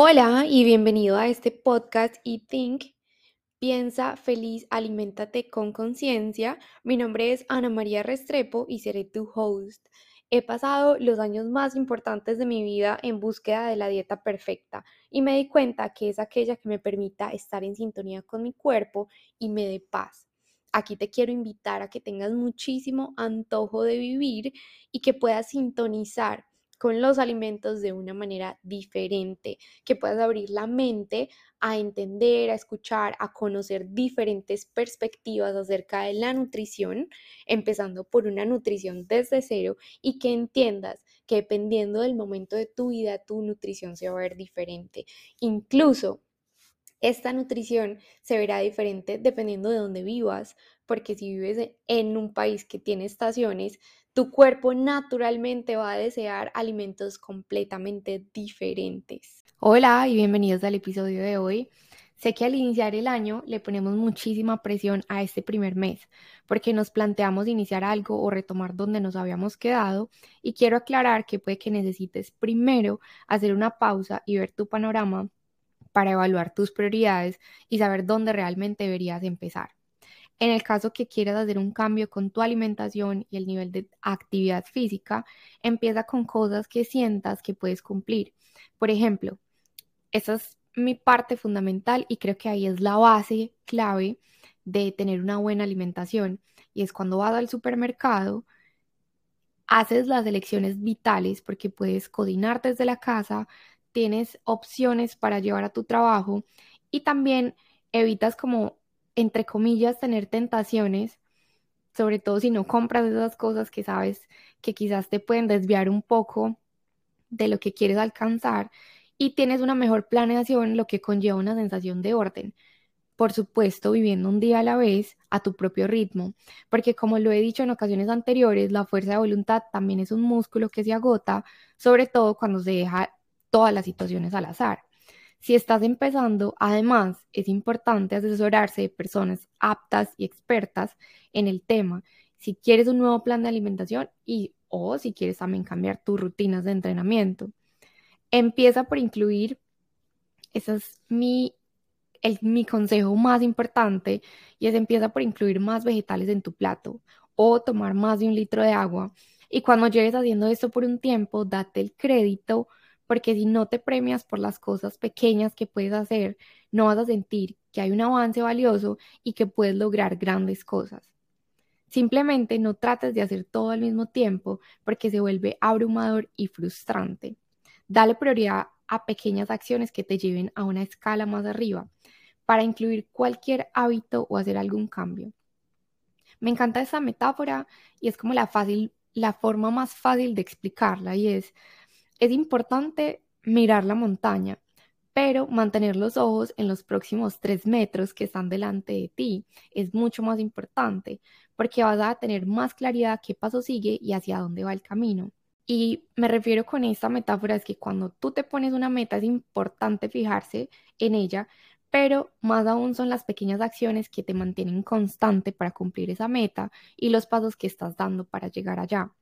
Hola y bienvenido a este podcast y Think. Piensa feliz, aliméntate con conciencia. Mi nombre es Ana María Restrepo y seré tu host. He pasado los años más importantes de mi vida en búsqueda de la dieta perfecta y me di cuenta que es aquella que me permita estar en sintonía con mi cuerpo y me dé paz. Aquí te quiero invitar a que tengas muchísimo antojo de vivir y que puedas sintonizar con los alimentos de una manera diferente, que puedas abrir la mente a entender, a escuchar, a conocer diferentes perspectivas acerca de la nutrición, empezando por una nutrición desde cero y que entiendas que dependiendo del momento de tu vida, tu nutrición se va a ver diferente. Incluso esta nutrición se verá diferente dependiendo de dónde vivas, porque si vives en un país que tiene estaciones, tu cuerpo naturalmente va a desear alimentos completamente diferentes. Hola y bienvenidos al episodio de hoy. Sé que al iniciar el año le ponemos muchísima presión a este primer mes porque nos planteamos iniciar algo o retomar donde nos habíamos quedado y quiero aclarar que puede que necesites primero hacer una pausa y ver tu panorama para evaluar tus prioridades y saber dónde realmente deberías empezar. En el caso que quieras hacer un cambio con tu alimentación y el nivel de actividad física, empieza con cosas que sientas que puedes cumplir. Por ejemplo, esa es mi parte fundamental y creo que ahí es la base clave de tener una buena alimentación. Y es cuando vas al supermercado, haces las elecciones vitales porque puedes cocinar desde la casa, tienes opciones para llevar a tu trabajo y también evitas como entre comillas, tener tentaciones, sobre todo si no compras esas cosas que sabes que quizás te pueden desviar un poco de lo que quieres alcanzar y tienes una mejor planeación, lo que conlleva una sensación de orden. Por supuesto, viviendo un día a la vez a tu propio ritmo, porque como lo he dicho en ocasiones anteriores, la fuerza de voluntad también es un músculo que se agota, sobre todo cuando se deja todas las situaciones al azar. Si estás empezando, además, es importante asesorarse de personas aptas y expertas en el tema. Si quieres un nuevo plan de alimentación y o si quieres también cambiar tus rutinas de entrenamiento. Empieza por incluir, ese es mi, el, mi consejo más importante, y es empieza por incluir más vegetales en tu plato o tomar más de un litro de agua. Y cuando llegues haciendo esto por un tiempo, date el crédito porque si no te premias por las cosas pequeñas que puedes hacer, no vas a sentir que hay un avance valioso y que puedes lograr grandes cosas. Simplemente no trates de hacer todo al mismo tiempo porque se vuelve abrumador y frustrante. Dale prioridad a pequeñas acciones que te lleven a una escala más arriba para incluir cualquier hábito o hacer algún cambio. Me encanta esa metáfora y es como la fácil, la forma más fácil de explicarla y es es importante mirar la montaña, pero mantener los ojos en los próximos tres metros que están delante de ti es mucho más importante porque vas a tener más claridad qué paso sigue y hacia dónde va el camino. Y me refiero con esta metáfora es que cuando tú te pones una meta es importante fijarse en ella, pero más aún son las pequeñas acciones que te mantienen constante para cumplir esa meta y los pasos que estás dando para llegar allá.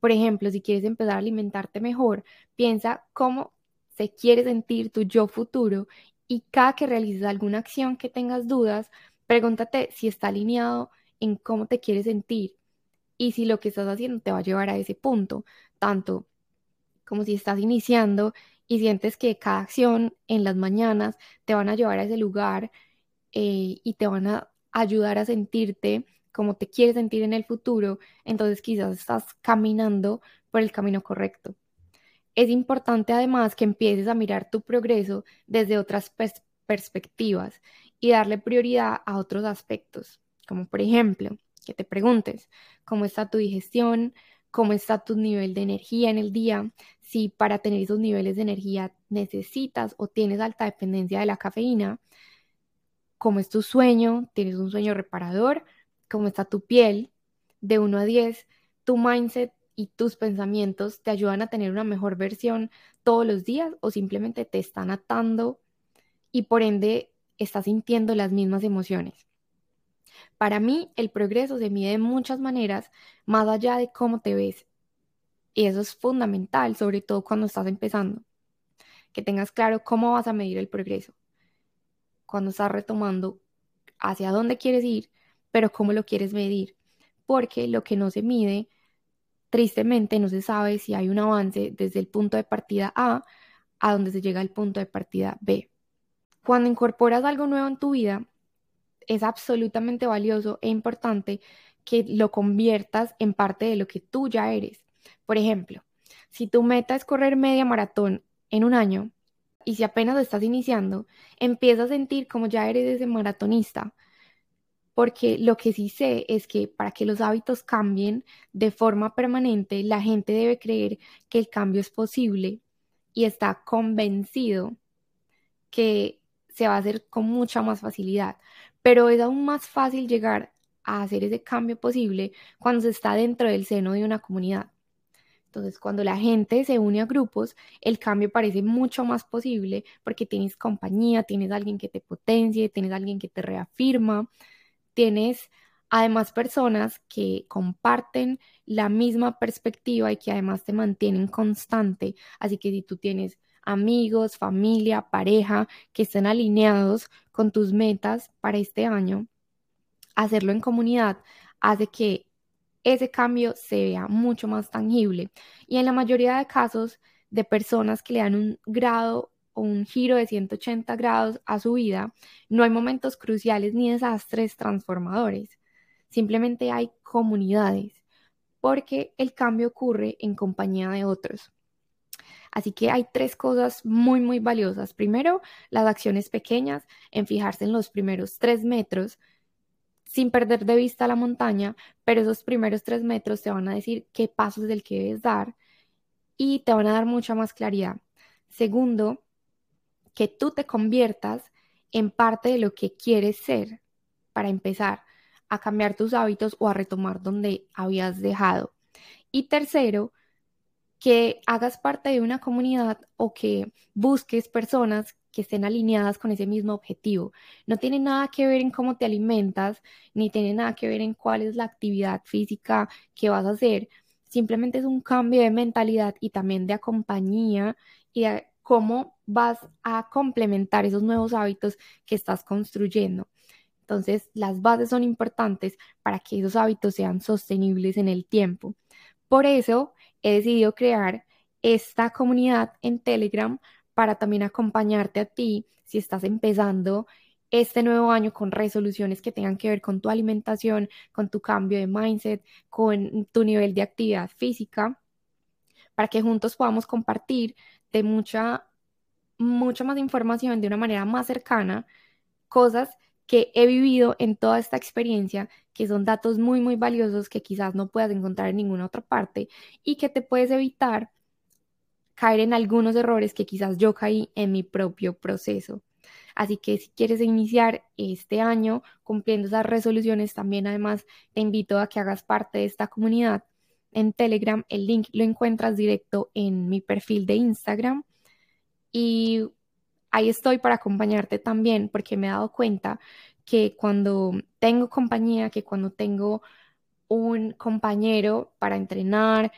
Por ejemplo, si quieres empezar a alimentarte mejor, piensa cómo se quiere sentir tu yo futuro y cada que realices alguna acción que tengas dudas, pregúntate si está alineado en cómo te quieres sentir y si lo que estás haciendo te va a llevar a ese punto, tanto como si estás iniciando y sientes que cada acción en las mañanas te van a llevar a ese lugar eh, y te van a ayudar a sentirte como te quieres sentir en el futuro, entonces quizás estás caminando por el camino correcto. Es importante además que empieces a mirar tu progreso desde otras perspectivas y darle prioridad a otros aspectos, como por ejemplo, que te preguntes cómo está tu digestión, cómo está tu nivel de energía en el día, si para tener esos niveles de energía necesitas o tienes alta dependencia de la cafeína, cómo es tu sueño, tienes un sueño reparador cómo está tu piel, de 1 a 10, tu mindset y tus pensamientos te ayudan a tener una mejor versión todos los días o simplemente te están atando y por ende estás sintiendo las mismas emociones. Para mí, el progreso se mide de muchas maneras, más allá de cómo te ves. Y eso es fundamental, sobre todo cuando estás empezando. que tengas claro cómo vas a medir el progreso. Cuando estás retomando hacia dónde quieres ir, pero cómo lo quieres medir. Porque lo que no se mide, tristemente no se sabe si hay un avance desde el punto de partida A a donde se llega al punto de partida B. Cuando incorporas algo nuevo en tu vida, es absolutamente valioso e importante que lo conviertas en parte de lo que tú ya eres. Por ejemplo, si tu meta es correr media maratón en un año y si apenas estás iniciando, empieza a sentir como ya eres ese maratonista. Porque lo que sí sé es que para que los hábitos cambien de forma permanente, la gente debe creer que el cambio es posible y está convencido que se va a hacer con mucha más facilidad. Pero es aún más fácil llegar a hacer ese cambio posible cuando se está dentro del seno de una comunidad. Entonces, cuando la gente se une a grupos, el cambio parece mucho más posible porque tienes compañía, tienes alguien que te potencie, tienes alguien que te reafirma, tienes además personas que comparten la misma perspectiva y que además te mantienen constante. Así que si tú tienes amigos, familia, pareja que estén alineados con tus metas para este año, hacerlo en comunidad hace que ese cambio se vea mucho más tangible. Y en la mayoría de casos de personas que le dan un grado un giro de 180 grados a su vida, no hay momentos cruciales ni desastres transformadores. Simplemente hay comunidades, porque el cambio ocurre en compañía de otros. Así que hay tres cosas muy, muy valiosas. Primero, las acciones pequeñas, en fijarse en los primeros tres metros sin perder de vista la montaña, pero esos primeros tres metros te van a decir qué pasos es el que debes dar y te van a dar mucha más claridad. Segundo, que tú te conviertas en parte de lo que quieres ser para empezar a cambiar tus hábitos o a retomar donde habías dejado. Y tercero, que hagas parte de una comunidad o que busques personas que estén alineadas con ese mismo objetivo. No tiene nada que ver en cómo te alimentas, ni tiene nada que ver en cuál es la actividad física que vas a hacer. Simplemente es un cambio de mentalidad y también de compañía y de cómo vas a complementar esos nuevos hábitos que estás construyendo. Entonces, las bases son importantes para que esos hábitos sean sostenibles en el tiempo. Por eso, he decidido crear esta comunidad en Telegram para también acompañarte a ti si estás empezando este nuevo año con resoluciones que tengan que ver con tu alimentación, con tu cambio de mindset, con tu nivel de actividad física, para que juntos podamos compartir de mucha, mucha más información de una manera más cercana, cosas que he vivido en toda esta experiencia, que son datos muy, muy valiosos que quizás no puedas encontrar en ninguna otra parte y que te puedes evitar caer en algunos errores que quizás yo caí en mi propio proceso. Así que si quieres iniciar este año cumpliendo esas resoluciones, también además te invito a que hagas parte de esta comunidad en Telegram. El link lo encuentras directo en mi perfil de Instagram. Y ahí estoy para acompañarte también porque me he dado cuenta que cuando tengo compañía, que cuando tengo un compañero para entrenar,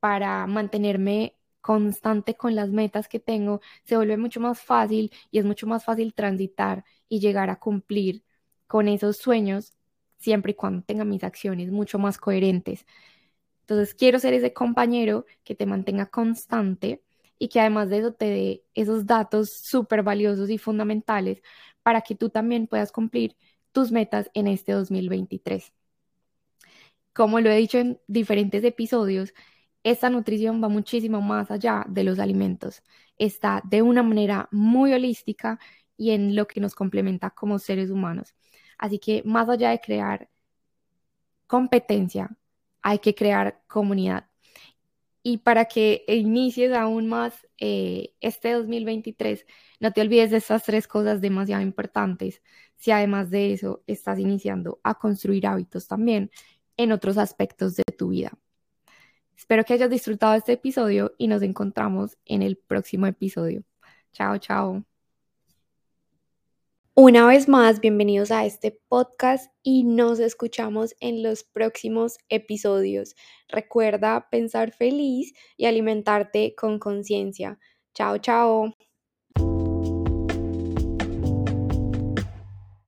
para mantenerme constante con las metas que tengo, se vuelve mucho más fácil y es mucho más fácil transitar y llegar a cumplir con esos sueños siempre y cuando tenga mis acciones mucho más coherentes. Entonces quiero ser ese compañero que te mantenga constante y que además de eso te dé esos datos súper valiosos y fundamentales para que tú también puedas cumplir tus metas en este 2023. Como lo he dicho en diferentes episodios, esta nutrición va muchísimo más allá de los alimentos. Está de una manera muy holística y en lo que nos complementa como seres humanos. Así que más allá de crear competencia, hay que crear comunidad y para que inicies aún más eh, este 2023, no te olvides de estas tres cosas demasiado importantes. Si además de eso estás iniciando a construir hábitos también en otros aspectos de tu vida. Espero que hayas disfrutado este episodio y nos encontramos en el próximo episodio. Chao, chao. Una vez más, bienvenidos a este podcast y nos escuchamos en los próximos episodios. Recuerda pensar feliz y alimentarte con conciencia. Chao, chao.